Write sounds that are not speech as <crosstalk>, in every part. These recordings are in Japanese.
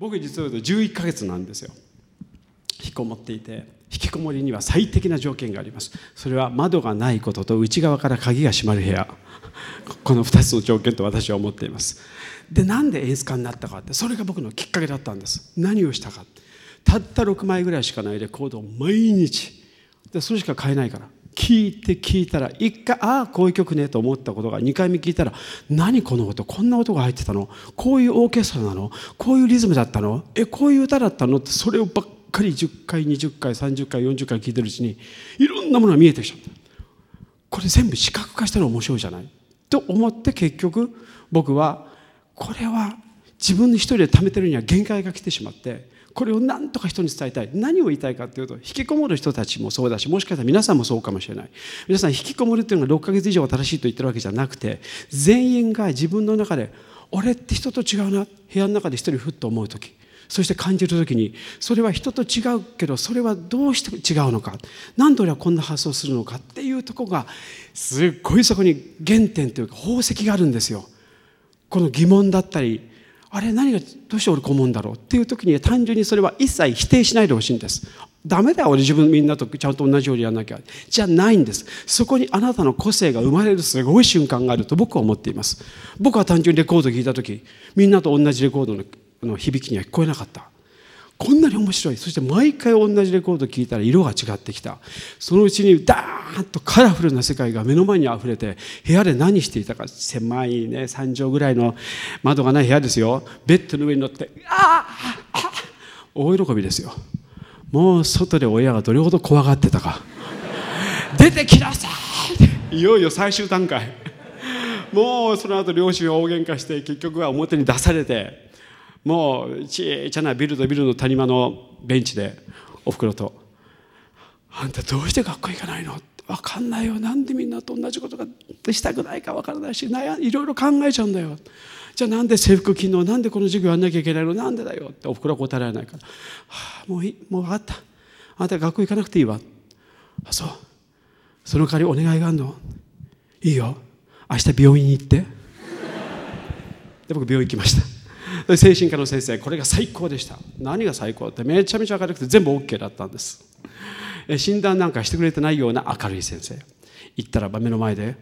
僕実は言うと11ヶ月なんですよ。引きこもっていて引きこもりには最適な条件があります。それは窓がないことと内側から鍵が閉まる部屋。この2つの条件と私は思っています。でなんで演出家になったかってそれが僕のきっかけだったんです。何をしたか。たった6枚ぐらいしかないレコードを毎日。でそれしか買えないから。聞いて聞いたら一回ああこういう曲ねと思ったことが2回目聞いたら何この音こんな音が入ってたの？こういうオーケストラなの？こういうリズムだったの？えこういう歌だったの？ってそれをばっかり10回20回30回40回聞いてるうちにいろんなものが見えてきちゃった。これ全部視覚化したら面白いじゃない？と思って結局僕はこれは自分の一人で貯めてるには限界が来てしまってこれを何とか人に伝えたい。何を言いたいかというと引きこもる人たちもそうだしもしかしたら皆さんもそうかもしれない。皆さん引きこもるっていうのが6ヶ月以上正しいと言ってるわけじゃなくて全員が自分の中で俺って人と違うな。部屋の中で一人ふっと思う時。そして感じる時にそれは人と違うけどそれはどうして違うのか。何で俺はこんな発想するのか。っていうとこがすっごいそこに原点というか宝石があるんですよ。この疑問だったりあれ何がどうして俺こう思うんだろうっていう時に単純にそれは一切否定しないでほしいんです。ダメだよ俺自分みんなとちゃんと同じようにやらなきゃ。じゃないんです。そこにあなたの個性が生まれるすごい瞬間があると僕は思っています。僕は単純にレコードを聴いた時みんなと同じレコードの響きには聞こえなかった。こんなに面白い。そして毎回同じレコード聴いたら色が違ってきた。そのうちにダーンとカラフルな世界が目の前にあふれて部屋で何していたか。狭いね3畳ぐらいの窓がない部屋ですよ。ベッドの上に乗ってああ大喜びですよ。もう外で親がどれほど怖がってたか。出てきなさい。いよいよ最終段階。もうその後両親は大喧嘩して結局は表に出されてもうちっちゃなビルとビルの谷間のベンチでおふくろと「あんたどうして学校行かないの?」分かんないよ。なんでみんなと同じことがしたくないか分からないし悩いろいろ考えちゃうんだよ。じゃあなんで制服着んの？なんでこの授業やんなきゃいけないの？なんでだよ？っておふくろは答えられないから「はあ、もういい。もう分かった。あんた学校行かなくていいわ」あそう。その代わりお願いがあるの？いいよ。明日病院に行って。で僕病院行きました。精神科の先生これが最高でした。何が最高？ってめちゃめちゃ明るくて全部 OK だったんです。診断なんかしてくれてないような明るい先生。行ったらば目の前で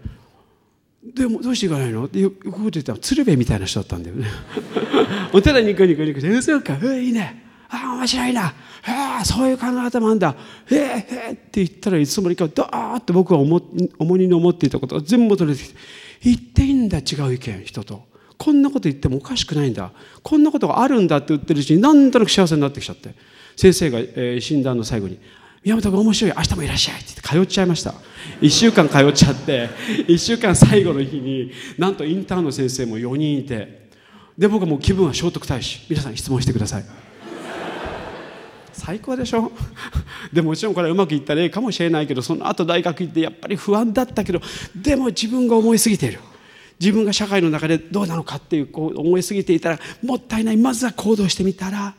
「でもどうしていかないの?」ってよく言ったら鶴瓶みたいな人だったんだよね。<laughs> お寺にニコニコニコして「そうかういいね。ああ面白いな。へえそういう考え方もあんだ。へえへえ」って言ったらいつもにかダーッと僕は重重荷に思っていたことが全部取れてきて言っていいんだ違う意見人と。こんなこと言ってもおかしくないんだ。こんなことがあるんだって言ってるうちに何となく幸せになってきちゃって。先生が、えー、診断の最後に「宮本君面白い明日もいらっしゃい」って言って通っちゃいました。1週間通っちゃって1週間最後の日になんとインターンの先生も4人いて。で僕はもう気分は聖徳太子。皆さん質問してください。最高でしょ？でもちろんこれはうまくいった例かもしれないけどその後大学行ってやっぱり不安だったけどでも自分が思いすぎている。自分が社会の中でどうなのかっていうこう思いすぎていたらもったいない。まずは行動してみたら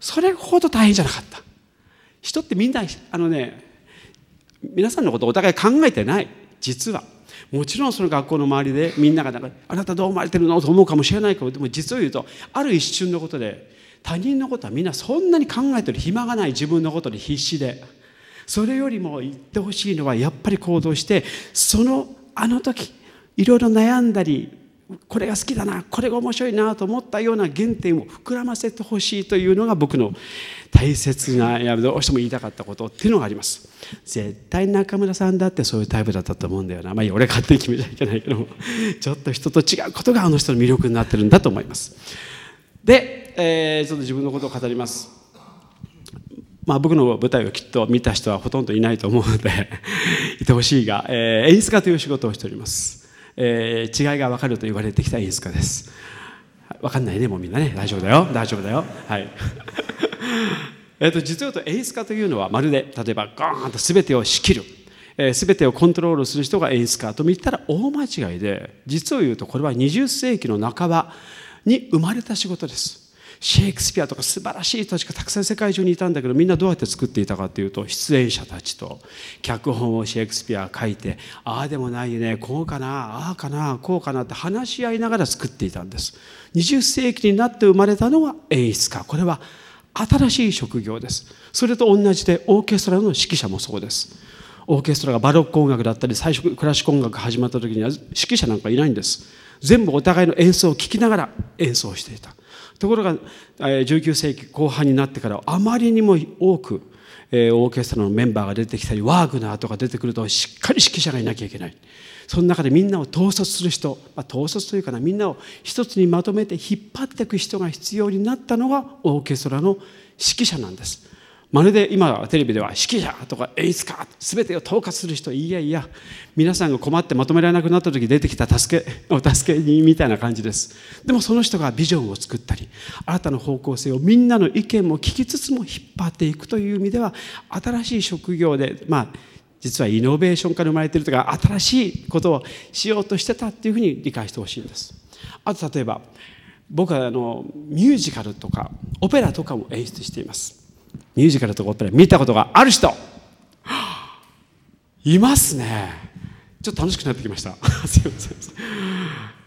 それほど大変じゃなかった。人ってみんなあのね皆さんのことお互い考えてない。実は。もちろんその学校の周りでみんながなんかあなたどう思われてるのと思うかもしれないけどでも実を言うとある一瞬のことで他人のことはみんなそんなに考えてる暇がない自分のことに必死でそれよりも言ってほしいのはやっぱり行動してそのあの時いろいろ悩んだりこれが好きだなこれが面白いなと思ったような原点を膨らませてほしいというのが僕の大切なやどうしても言いたかったことっていうのがあります。絶対中村さんだってそういうタイプだったと思うんだよな。まあ俺勝手に決めちゃいけないけど <laughs> ちょっと人と違うことがあの人の魅力になってるんだと思います。で、えー、ちょっと自分のことを語ります。まあ、僕の舞台をきっと見た人はほとんどいないと思うので <laughs> いてほしいが、えー、演出家という仕事をしております。えー、違いが分かると言われてきた演出家です。分かんないねもうみんなね。大丈夫だよ。大丈夫だよ。はい。<laughs> えと実を言うと演出家というのはまるで例えばゴーンと全てを仕切る。えー、全てをコントロールする人が演出家と見たら大間違いで実を言うとこれは20世紀の半ばに生まれた仕事です。シェイクスピアとか素晴らしい人たちがたくさん世界中にいたんだけどみんなどうやって作っていたかというと出演者たちと脚本をシェイクスピア書いてああでもないねこうかなああかなこうかなって話し合いながら作っていたんです。20世紀になって生まれたのは演出家。これは新しい職業です。それと同じでオーケストラの指揮者もそうです。オーケストラがバロック音楽だったり最初クラシック音楽始まった時には指揮者なんかいないんです。全部お互いの演奏を聴きながら演奏していた。ところが19世紀後半になってからあまりにも多くオーケストラのメンバーが出てきたりワーグナーとか出てくるとしっかり指揮者がいなきゃいけない。その中でみんなを統率する人、まあ、統率というかなみんなを一つにまとめて引っ張っていく人が必要になったのがオーケストラの指揮者なんです。まるで今テレビでは指揮者とか演出家全てを統括する人いやいや皆さんが困ってまとめられなくなった時出てきた助け <laughs> お助け人みたいな感じです。でもその人がビジョンを作ったり新たな方向性をみんなの意見も聞きつつも引っ張っていくという意味では新しい職業でまあ実はイノベーションから生まれているというか新しいことをしようとしてたっていうふうに理解してほしいんです。あと例えば僕はあのミュージカルとかオペラとかも演出しています。ミュージカルとかオペラ見たことがある人。いますね。ちょっと楽しくなってきました。<laughs> すいません、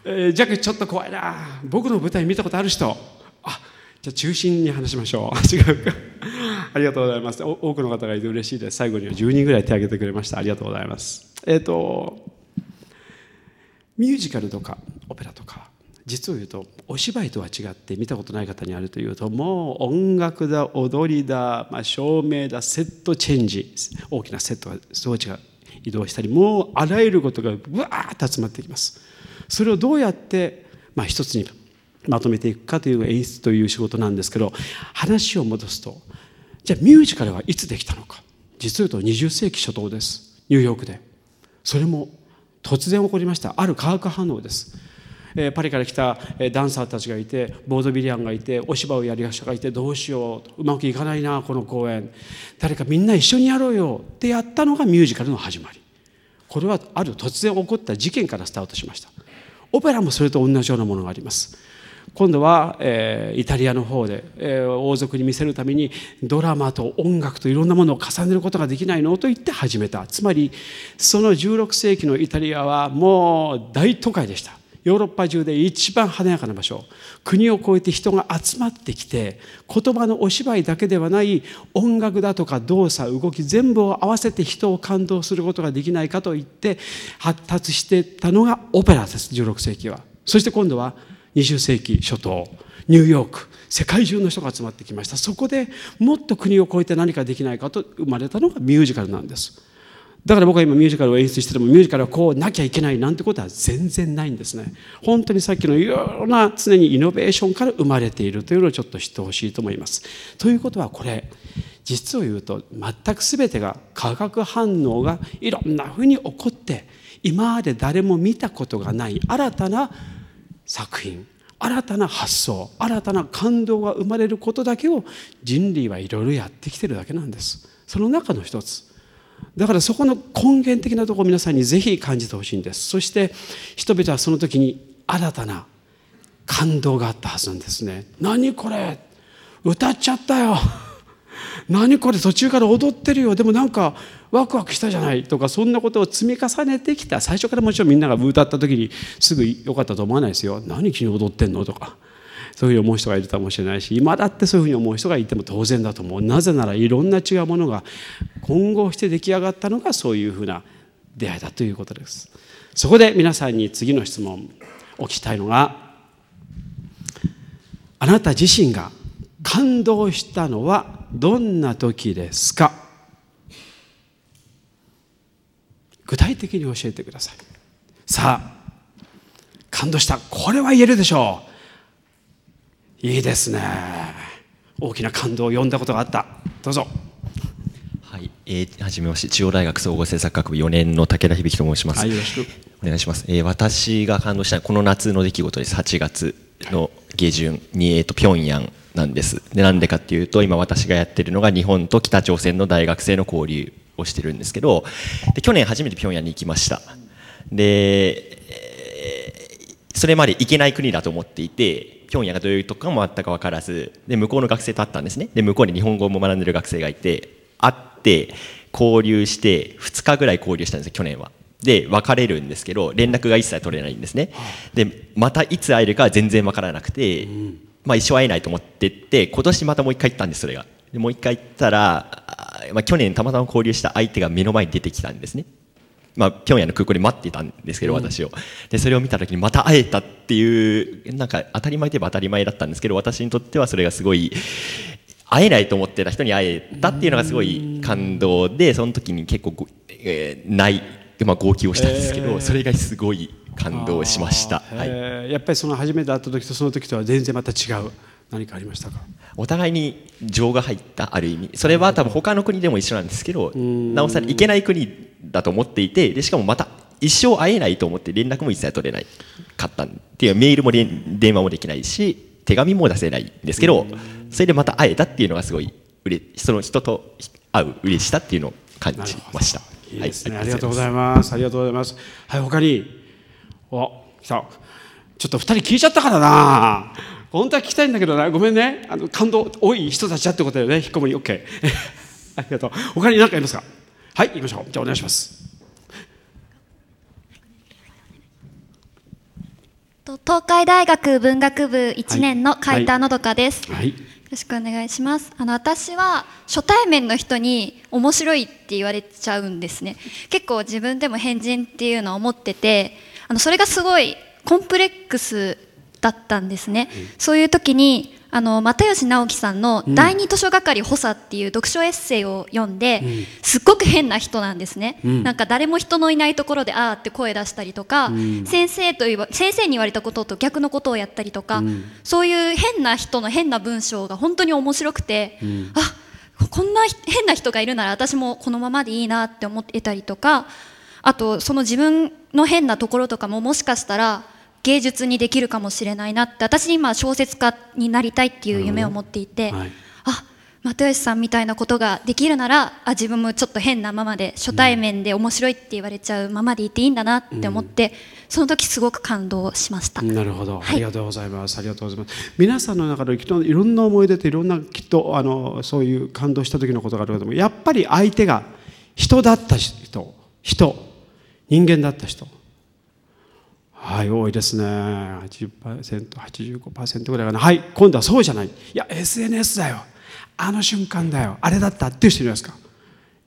えー、ジャックちょっと怖いな。僕の舞台見たことある人。あじゃあ中心に話しましょう。<laughs> 違うか。ありがとうございます。多くの方がいて嬉しいです。最後には10人ぐらい手を挙げてくれました。ありがとうございます。えっ、ー、とミュージカルとかオペラとか。実を言うとお芝居とは違って見たことない方にあるというともう音楽だ踊りだ、まあ、照明だセットチェンジ大きなセットが装置が移動したりもうあらゆることがぶわーっと集まってきます。それをどうやって、まあ、一つにまとめていくかという演出という仕事なんですけど話を戻すとじゃあミュージカルはいつできたのか。実を言うと20世紀初頭です。ニューヨークで。それも突然起こりました。ある化学反応です。えパリから来たダンサーたちがいてボードビリアンがいてお芝居をやりが人がいてどうしよううまくいかないなこの公演。誰かみんな一緒にやろうよってやったのがミュージカルの始まり。これはある突然起こった事件からスタートしました。オペラもそれと同じようなものがあります。今度は、えー、イタリアの方で、えー、王族に見せるためにドラマと音楽といろんなものを重ねることができないのと言って始めた。つまりその16世紀のイタリアはもう大都会でした。ヨーロッパ中で一番華やかな場所。国を越えて人が集まってきて言葉のお芝居だけではない音楽だとか動作動き全部を合わせて人を感動することができないかといって発達してたのがオペラです16世紀は。そして今度は20世紀初頭ニューヨーク世界中の人が集まってきました。そこでもっと国を越えて何かできないかと生まれたのがミュージカルなんです。だから僕は今ミュージカルを演出しててもミュージカルはこうなきゃいけないなんてことは全然ないんですね。本当にさっきのいろんな常にイノベーションから生まれているというのをちょっと知ってほしいと思います。ということはこれ実を言うと全く全てが化学反応がいろんなふうに起こって今まで誰も見たことがない新たな作品新たな発想新たな感動が生まれることだけを人類はいろいろやってきてるだけなんです。その中の一つ。だからそこの根源的なところを皆さんにぜひ感じてほしいんです。そして人々はその時に新たな感動があったはずなんですね。何これ？歌っちゃったよ。<laughs> 何これ？途中から踊ってるよ。でもなんかワクワクしたじゃない？とかそんなことを積み重ねてきた。最初からもちろんみんなが歌った時にすぐ良かったと思わないですよ。何君踊ってんの？とか。そういうふうに思う人がいるかもしれないし今だってそういうふうに思う人がいても当然だと思う。なぜならいろんな違うものが混合して出来上がったのがそういうふうな出会いだということです。そこで皆さんに次の質問お聞きたいのがあなた自身が感動したのはどんな時ですか？具体的に教えてください。さあ感動した。これは言えるでしょう。いいですね。大きな感動を呼んだことがあった。どうぞ。はい、えー、はじめまして中央大学総合政策学部4年の武田響と申します、はい、よろしく。お願いします、えー、私が感動したこの夏の出来事です。8月の下旬に、えーと、平壌なんです。でなんでかっていうと今私がやってるのが日本と北朝鮮の大学生の交流をしてるんですけどで去年初めて平壌に行きました。で、えー、それまで行けない国だと思っていて平壌がどういうとこかも全く分からずで向こうの学生と会ったんですねで向こうに日本語も学んでる学生がいて会って交流して2日ぐらい交流したんですよ去年は。で別れるんですけど連絡が一切取れないんですね。でまたいつ会えるか全然分からなくて、まあ、一生会えないと思ってって今年またもう一回行ったんですそれが。でもう一回行ったら、まあ、去年たまたま交流した相手が目の前に出てきたんですね。まあ、平壌の空港で待っていたんですけど、私を。で、それを見た時にまた会えたっていう、なんか当たり前といえば当たり前だったんですけど、私にとってはそれがすごい、会えないと思ってた人に会えたっていうのがすごい感動で、その時に結構、えー、ない、まあ、号泣をしたんですけど、えー、それがすごい感動しました、はい、やっぱりその初めて会った時とその時とは全然また違う何かありましたか？お互いに情が入ったある意味。それは多分他の国でも一緒なんですけどなおさら行けない国だと思っていてでしかもまた一生会えないと思って連絡も一切取れないかったっていうメールも電話もできないし手紙も出せないんですけどそれでまた会えたっていうのがすごいその人と会う嬉しさっていうのを感じました。いいね、はい、ありがとうございます。ありがとうございます。はい、他に、お、来た。ちょっと二人聞いちゃったからな。本当は聞きたいんだけどな、ごめんね。あの感動多い人たちだってことだよね。引っ込み、オッケー。<laughs> ありがとう。他に何かありますか？はい、行きましょう。じゃあお願いします。東海大学文学部1年の海田のどかです。はい、はいよろしくお願いしますあの私は初対面の人に面白いって言われちゃうんですね結構自分でも変人っていうのを思っててあのそれがすごいコンプレックスだったんですね、うん、そういう時にあの又吉直樹さんの「第二図書係補佐」っていう読書エッセイを読んで、うん、すっごく変な人なんですね、うん、なんか誰も人のいないところで「あー」って声出したりとか、うん、先生と言わ先生に言われたことと逆のことをやったりとか、そういう変な人の変な文章が本当に面白くて、あこんな変な人がいるなら私もこのままでいいなって思ってたりとかあとその自分の変なところとかももしかしたら芸術にできるかもしれないなって私今小説家になりたいっていう夢を持っていて、はい、あ又吉さんみたいなことができるならあ自分もちょっと変なままで初対面で面白いって言われちゃうままでいていいんだなって思って、うん、その時すごく感動しました。なるほど、はい、ありがとうございます。ありがとうございます。皆さんの中できっといろんな思い出といろんなきっとあのそういう感動した時のことがあるけどもやっぱり相手が人だった人人人間だった人はい多いですね。80%85% ぐらいかな。はい今度はそうじゃない。いや SNS だよ。あの瞬間だよ。あれだった？っていう人いますか？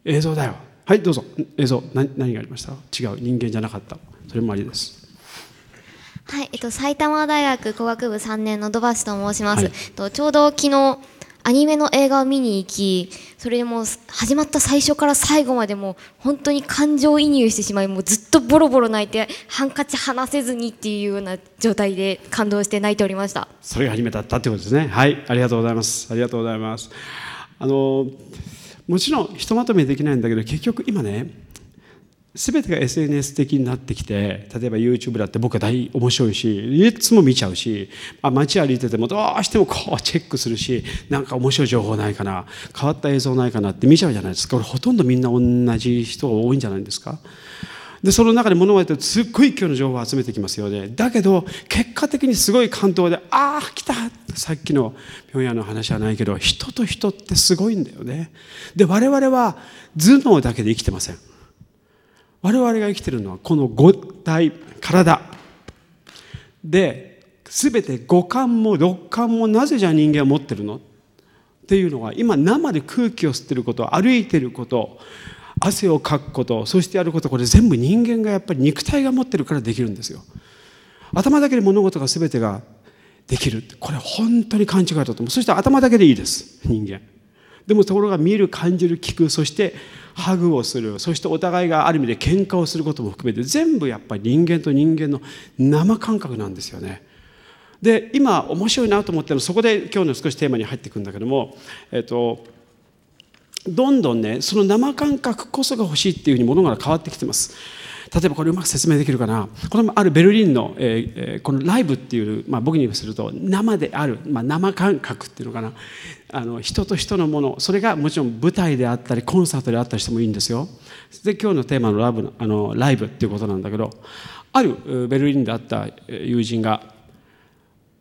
映像だよ。はいどうぞ。映像何何がありました？違う。人間じゃなかった。それもありです。はい、えっと、埼玉大学工学部3年の土橋と申します、はい、とちょうど昨日アニメの映画を見に行きそれでも始まった最初から最後までも本当に感情移入してしまいもうずっとボロボロ泣いてハンカチ離せずにっていうような状態で感動して泣いておりました。それが初めてだったってことですね。はい。ありがとうございます。ありがとうございます。あのもちろんひとまとめできないんだけど結局今ね全てが SNS 的になってきて例えば YouTube だって僕は大面白いしいつも見ちゃうし、まあ、街歩いててもどうしてもこうチェックするしなんか面白い情報ないかな変わった映像ないかなって見ちゃうじゃないですか。これほとんどみんな同じ人が多いんじゃないですか。でその中で物事ってすっごい勢いの情報を集めてきますよねだけど結果的にすごい感動でああ来たさっきの平壌の話はないけど人と人ってすごいんだよね。で我々は頭脳だけで生きてません。我々が生きてるのはこの五体体。で全て五感も六感もなぜじゃ人間は持ってるの？っていうのは今生で空気を吸ってること歩いてること汗をかくことそしてやることこれ全部人間がやっぱり肉体が持ってるからできるんですよ。頭だけで物事が全てができるこれ本当に勘違いだと思う。そして頭だけでいいです人間。でもところが見る感じる聞くそしてハグをするそしてお互いがある意味で喧嘩をすることも含めて全部やっぱり人間と人間の生感覚なんですよね。で今面白いなと思ってるのそこで今日の少しテーマに入っていくんだけども、えっと、どんどんねその生感覚こそが欲しいっていうふうにものが変わってきてます。例えばこれうまく説明できるかな。これもあるベルリンの、えー、このライブっていう、まあ、僕にすると生である、まあ、生感覚っていうのかな。あの人と人のもの。それがもちろん舞台であったりコンサートであったりしてもいいんですよ。で今日のテーマのラブあのライブっていうことなんだけどあるベルリンであった友人が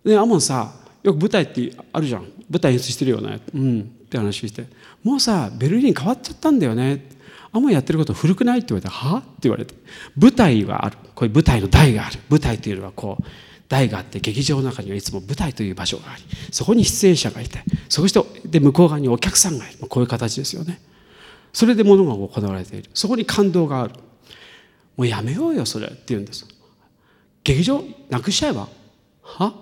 でアモンさよく舞台ってあるじゃん。舞台演出してるよね。うん。って話して。もうさベルリン変わっちゃったんだよね。アモンやってること古くないって言われては？って言われて。舞台がある。こういう舞台の台がある。舞台というのはこう台があって劇場の中にはいつも舞台という場所があり。そこに出演者がいて。そしてで向こう側にお客さんがいる。こういう形ですよね。それで物が行われている。そこに感動がある。もうやめようよそれって言うんです。劇場なくしちゃえば？は？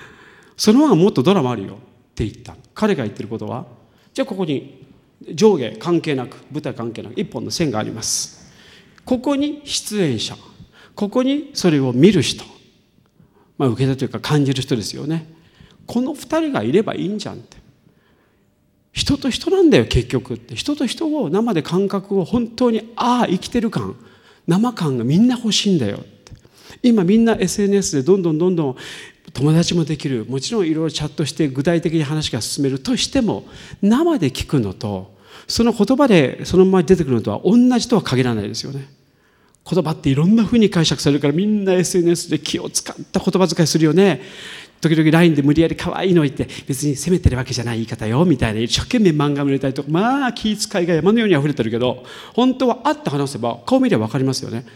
<laughs> その方がもっとドラマあるよ。って言った。彼が言ってることはじゃあここに上下関係なく舞台関係なく一本の線があります。ここに出演者ここにそれを見る人まあ、受け手というか感じる人ですよね。この2人がいればいいんじゃんって。人と人なんだよ結局って。人と人を生で感覚を本当にああ生きてる感。生感がみんな欲しいんだよって。今みんな SNS でどんどんどんどん友達もできるもちろんいろいろチャットして具体的に話が進めるとしても生で聞くのとその言葉でそのまま出てくるのとは同じとは限らないですよね。言葉っていろんなふうに解釈されるからみんな SNS で気を使った言葉遣いするよね時々 LINE で無理やり可愛いの言って別に責めてるわけじゃない言い方よみたいな一生懸命漫画見れたりとかまあ気遣いが山のように溢れてるけど本当は会って話せば顔見れば分かりますよね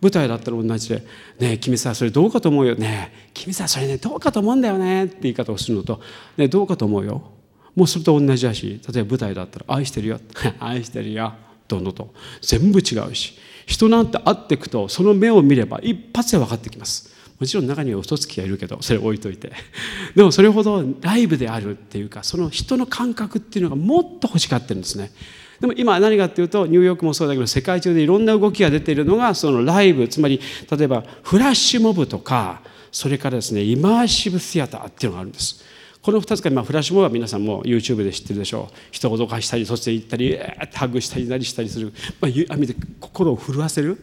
舞台だったら同じで「ねえ君さそれどうかと思うよ。ねえ君さそれねどうかと思うんだよね」って言い方をするのと「ねどうかと思うよ」もうそれと同じだし例えば舞台だったら「愛してるよ」<laughs>「愛してるよ」どんどんと。全部違うし。人なんて会っていくとその目を見れば一発で分かってきます。もちろん中には嘘つきがいるけどそれ置いといて。<laughs> でもそれほどライブであるっていうかその人の感覚っていうのがもっと欲しがってるんですね。でも今何かっていうとニューヨークもそうだけど世界中でいろんな動きが出ているのがそのライブつまり例えばフラッシュモブとかそれからですねイマーシブシアターっていうのがあるんです。この2つが、まあ、フラッシュモブは皆さんも YouTube で知ってるでしょう。人を脅かしたりそして行ったりえー、ハグしたりなりしたりする、まあ、見て心を震わせる。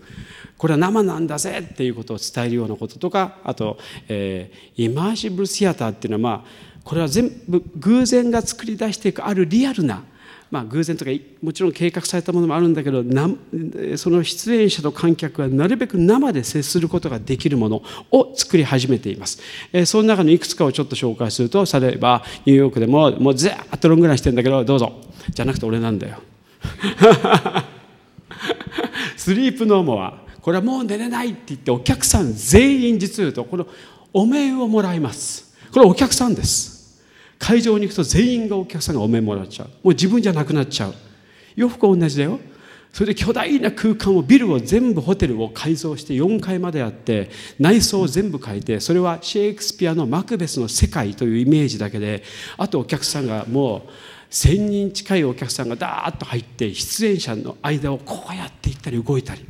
これは生なんだぜっていうことを伝えるようなこととかあと、えー、イマーシブシアターっていうのはまあこれは全部偶然が作り出していくあるリアルなまあ、偶然とかもちろん計画されたものもあるんだけどその出演者と観客はなるべく生で接することができるものを作り始めています、えー、その中のいくつかをちょっと紹介すると例えばニューヨークでももうずっとロングランしてんだけどどうぞ。じゃなくて俺なんだよ。<laughs> スリープノーモア。これはもう寝れないって言ってお客さん全員実を言うとこのお面をもらいます。これお客さんです。会場に行くと全員がお客さんがお面もらっちゃう。もう自分じゃなくなっちゃう。洋服は同じだよ。それで巨大な空間をビルを全部ホテルを改造して4階まであって内装を全部変えてそれはシェイクスピアのマクベスの世界というイメージだけであとお客さんがもう1,000人近いお客さんがダーッと入って出演者の間をこうやって行ったり動いたり。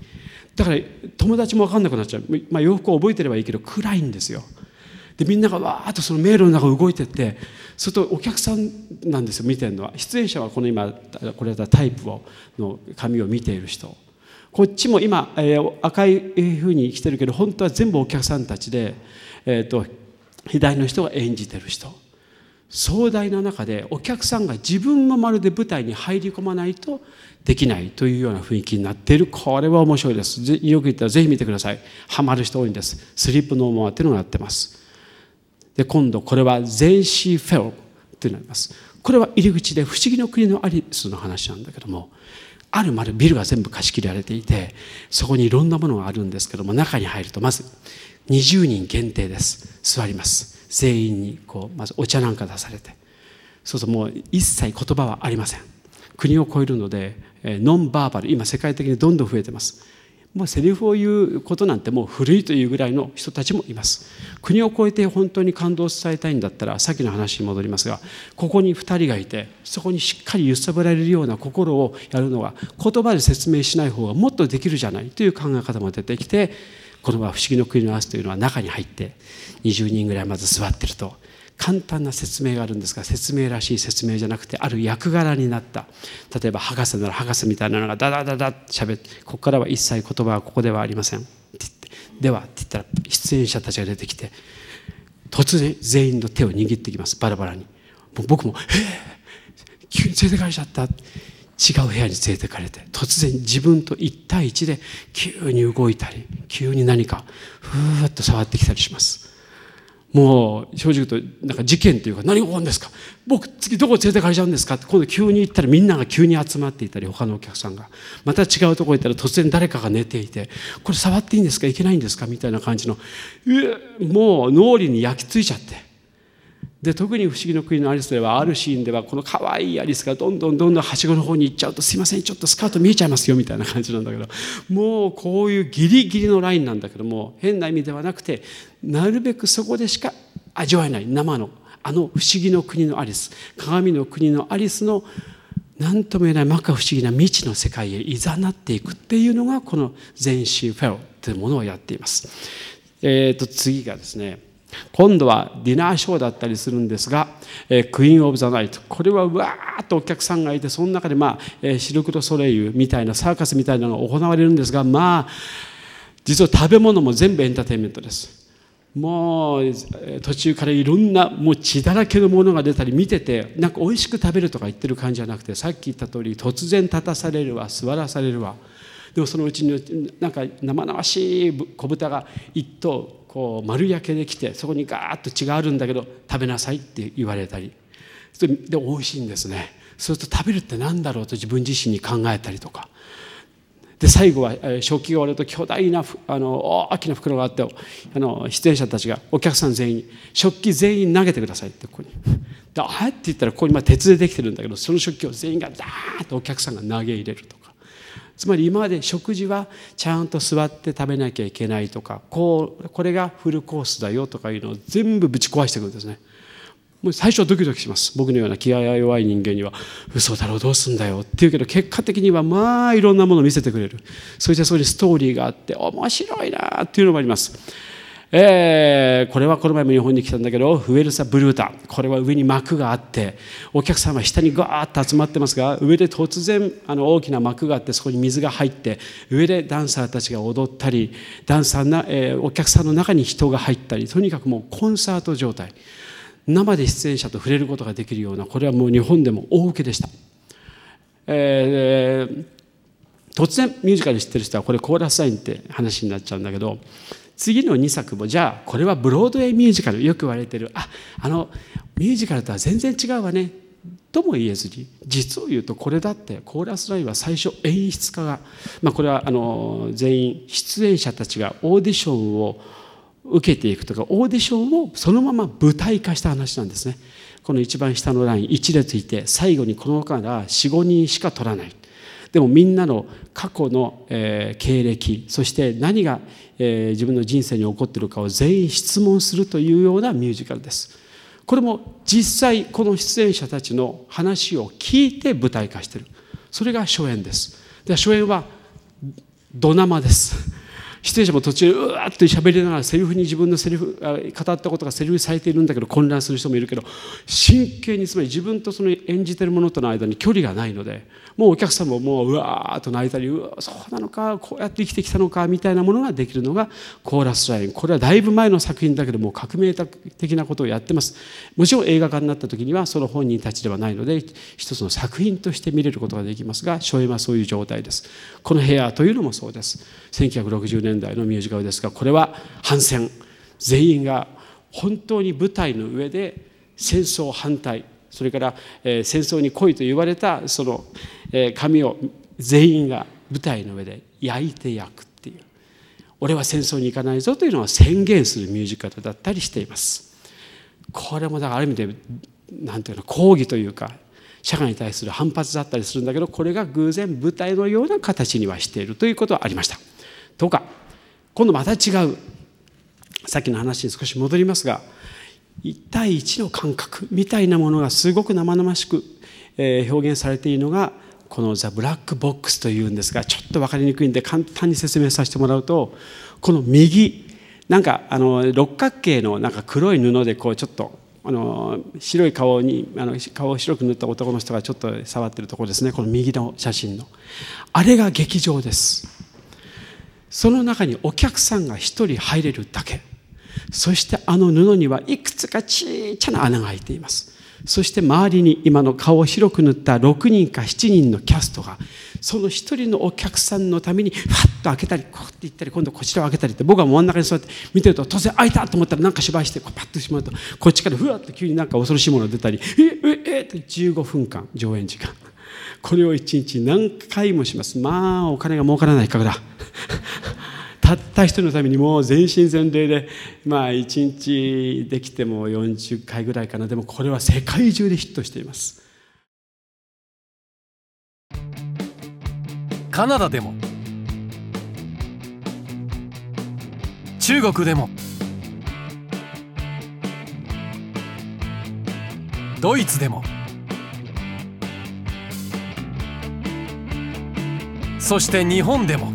だから友達も分かんなくなっちゃう、まあ、洋服を覚えてればいいけど暗いんですよ。でみんながわーっとその迷路の中動いてってするとお客さんなんですよ見てるのは。出演者はこの今これだタイプをの紙を見ている人。こっちも今、えー、赤いふうに来てるけど本当は全部お客さんたちで、えーと、左の人が演じてる人。壮大な中でお客さんが自分もまるで舞台に入り込まないとできないというような雰囲気になっている。これは面白いです。よく言ったらぜひ見てください。ハマる人多いんです。スリップノーモアっていうのがやってます。で今度これはゼンシーフェロってなります。これは入り口で不思議の国のアリスの話なんだけどもある丸ビルが全部貸し切られていてそこにいろんなものがあるんです。けども中に入るとまず20人限定です。座ります。全員にこうまずお茶なんか出されて。そうするともう一切言葉はありません。国を超えるのでノンバーバル今世界的にどんどん増えてます。もうセリフを言うことなんてもう古いというぐらいの人たちもいます。国を越えて本当に感動を伝えたいんだったらさっきの話に戻りますがここに2人がいてそこにしっかり揺さぶられるような心をやるのは言葉で説明しない方がもっとできるじゃないという考え方も出てきてこの「不思議の国の明日」というのは中に入って20人ぐらいまず座ってると。簡単な説明があるんですが説明らしい説明じゃなくてある役柄になった。例えば博士なら博士みたいなのがダダダダってしゃべってここからは一切言葉はここではありません。って言ってではって言ったら出演者たちが出てきて突然全員の手を握ってきます。バラバラに。僕も「ええ急に連れてかれちゃった」違う部屋に連れてかれて突然自分と1対1で急に動いたり急に何かふーっと触ってきたりします。もう正直言うとなんか事件というか何が起こるんですか？僕次どこ連れてかれちゃうんですか？って今度急に行ったらみんなが急に集まっていたり他のお客さんが。また違うところ行ったら突然誰かが寝ていてこれ触っていいんですか？いけないんですか？みたいな感じのもう脳裏に焼き付いちゃって。で特に「不思議の国のアリス」ではあるシーンではこの可愛いアリスがどんどんどんどんはしごの方に行っちゃうと「すいませんちょっとスカート見えちゃいますよ」みたいな感じなんだけどもうこういうギリギリのラインなんだけども変な意味ではなくてなるべくそこでしか味わえない生のあの不思議の国のアリス鏡の国のアリスの何とも言えない摩訶不思議な未知の世界へいざなっていくっていうのがこの全身フェロというものをやっています。えー、と次がですね今度はディナーショーだったりするんですが、えー、クイーン・オブ・ザ・ナイトこれはうわーっとお客さんがいてその中で、まあえー、シルク・ド・ソレイユみたいなサーカスみたいなのが行われるんですがまあ実は食べ物も全部エンターテインメントです。もう途中からいろんなもう血だらけのものが出たり見ててなんか美味しく食べるとか言ってる感じじゃなくてさっき言った通り突然立たされるわ座らされるわ。でもそのうちになんか生々しい小豚が一頭こう丸焼けできてそこにガーッと血があるんだけど食べなさいって言われたりで美味しいんですねそうすると食べるって何だろうと自分自身に考えたりとかで最後は食器が終わると巨大なあの大きな袋があってあの出演者たちがお客さん全員に食器全員投げてくださいってここに。であって言ったらここにま鉄でできてるんだけどその食器を全員がダーッとお客さんが投げ入れると。つまり今まで食事はちゃんと座って食べなきゃいけないとかこうこれがフルコースだよとかいうのを全部ぶち壊してくるんですね。もう最初はドキドキします。僕のような気合が弱い人間には嘘だろうどうすんだよって言うけど結果的にはまあいろんなものを見せてくれる。そしてそこにストーリーがあって面白いなっていうのもあります。えー、これはこの前も日本に来たんだけどフエルサ・ブルータこれは上に幕があってお客さんは下にガーッと集まってますが上で突然あの大きな幕があってそこに水が入って上でダンサーたちが踊ったりダンサーな、えー、お客さんの中に人が入ったりとにかくもうコンサート状態生で出演者と触れることができるようなこれはもう日本でも大受けでした。えー、突然ミュージカル知ってる人はこれコーラスラインって話になっちゃうんだけど次の2作もじゃあこれはブロードウェイミュージカルよく言われてる。ああのミュージカルとは全然違うわね。とも言えずに実を言うとこれだってコーラスラインは最初演出家が、まあ、これはあの全員出演者たちがオーディションを受けていくとかオーディションをそのまま舞台化した話なんですね。この一番下のライン1列いて最後にこのから45人しか取らない。でもみんなの過去の、え、経歴そして何が、え、自分の人生に起こっているかを全員質問するというようなミュージカルです。これも実際この出演者たちの話を聞いて舞台化しているそれが初演です。で初演はド生です。出演者も途中うわっと喋りながらセリフに自分のセリフ語ったことがセリフされているんだけど混乱する人もいるけど真剣につまり自分とその演じてるものとの間に距離がないのでもうお客さんももううわーっと泣いたりうわそうなのかこうやって生きてきたのかみたいなものができるのがコーラスライン。これはだいぶ前の作品だけども革命的なことをやってます。もちろん映画化になった時にはその本人たちではないので一つの作品として見れることができますが初演はそういう状態です。この部屋というのもそうです。1960年代のミュージカルですがこれは反戦全員が本当に舞台の上で戦争反対それから、えー、戦争に来いと言われたその、えー、紙を全員が舞台の上で焼いて焼くっていう。俺は戦争に行かないぞというのを宣言するミュージカルだったりしています。これもだからある意味で何ていうの抗議というか社会に対する反発だったりするんだけどこれが偶然舞台のような形にはしているということはありました。とか今度また違う。さっきの話に少し戻りますが1対1の感覚みたいなものがすごく生々しく、表現されているのがこの「ザ・ブラックボックス」というんですがちょっと分かりにくいんで簡単に説明させてもらうとこの右なんかあの六角形のなんか黒い布でこうちょっとあの白い顔にあの顔を白く塗った男の人がちょっと触ってるところですね。この右の写真の。あれが劇場です。その中にお客さんが1人入れるだけ。そしてあの布にはいくつかちっちゃな穴が開いています。そして周りに今の顔を白く塗った6人か7人のキャストがその1人のお客さんのためにファッと開けたりこうって言ったり今度こちらを開けたりって僕は真ん中に座って見てると突然開いたと思ったらなんか芝居してこうパッとしまうとこっちからふわっと急になんか恐ろしいもの出たりえええって15分間上演時間。これを1日何回もします。まあお金が儲からないからだ。<laughs> たった一人のためにもう全身全霊でまあ一日できても40回ぐらいかな。でもこれは世界中でヒットしています。カナダでも。中国でも。ドイツでも。そして日本でも。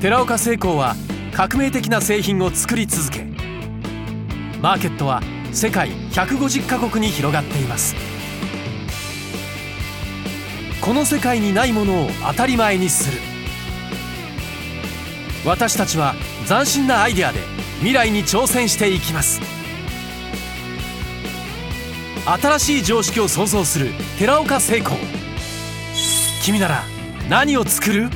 寺岡製鋼は革命的な製品を作り続けマーケットは世界150カ国に広がっています。この世界にないものを当たり前にする。私たちは斬新なアイデアで未来に挑戦していきます。新しい常識を創造する寺岡製鋼。君なら何を作る？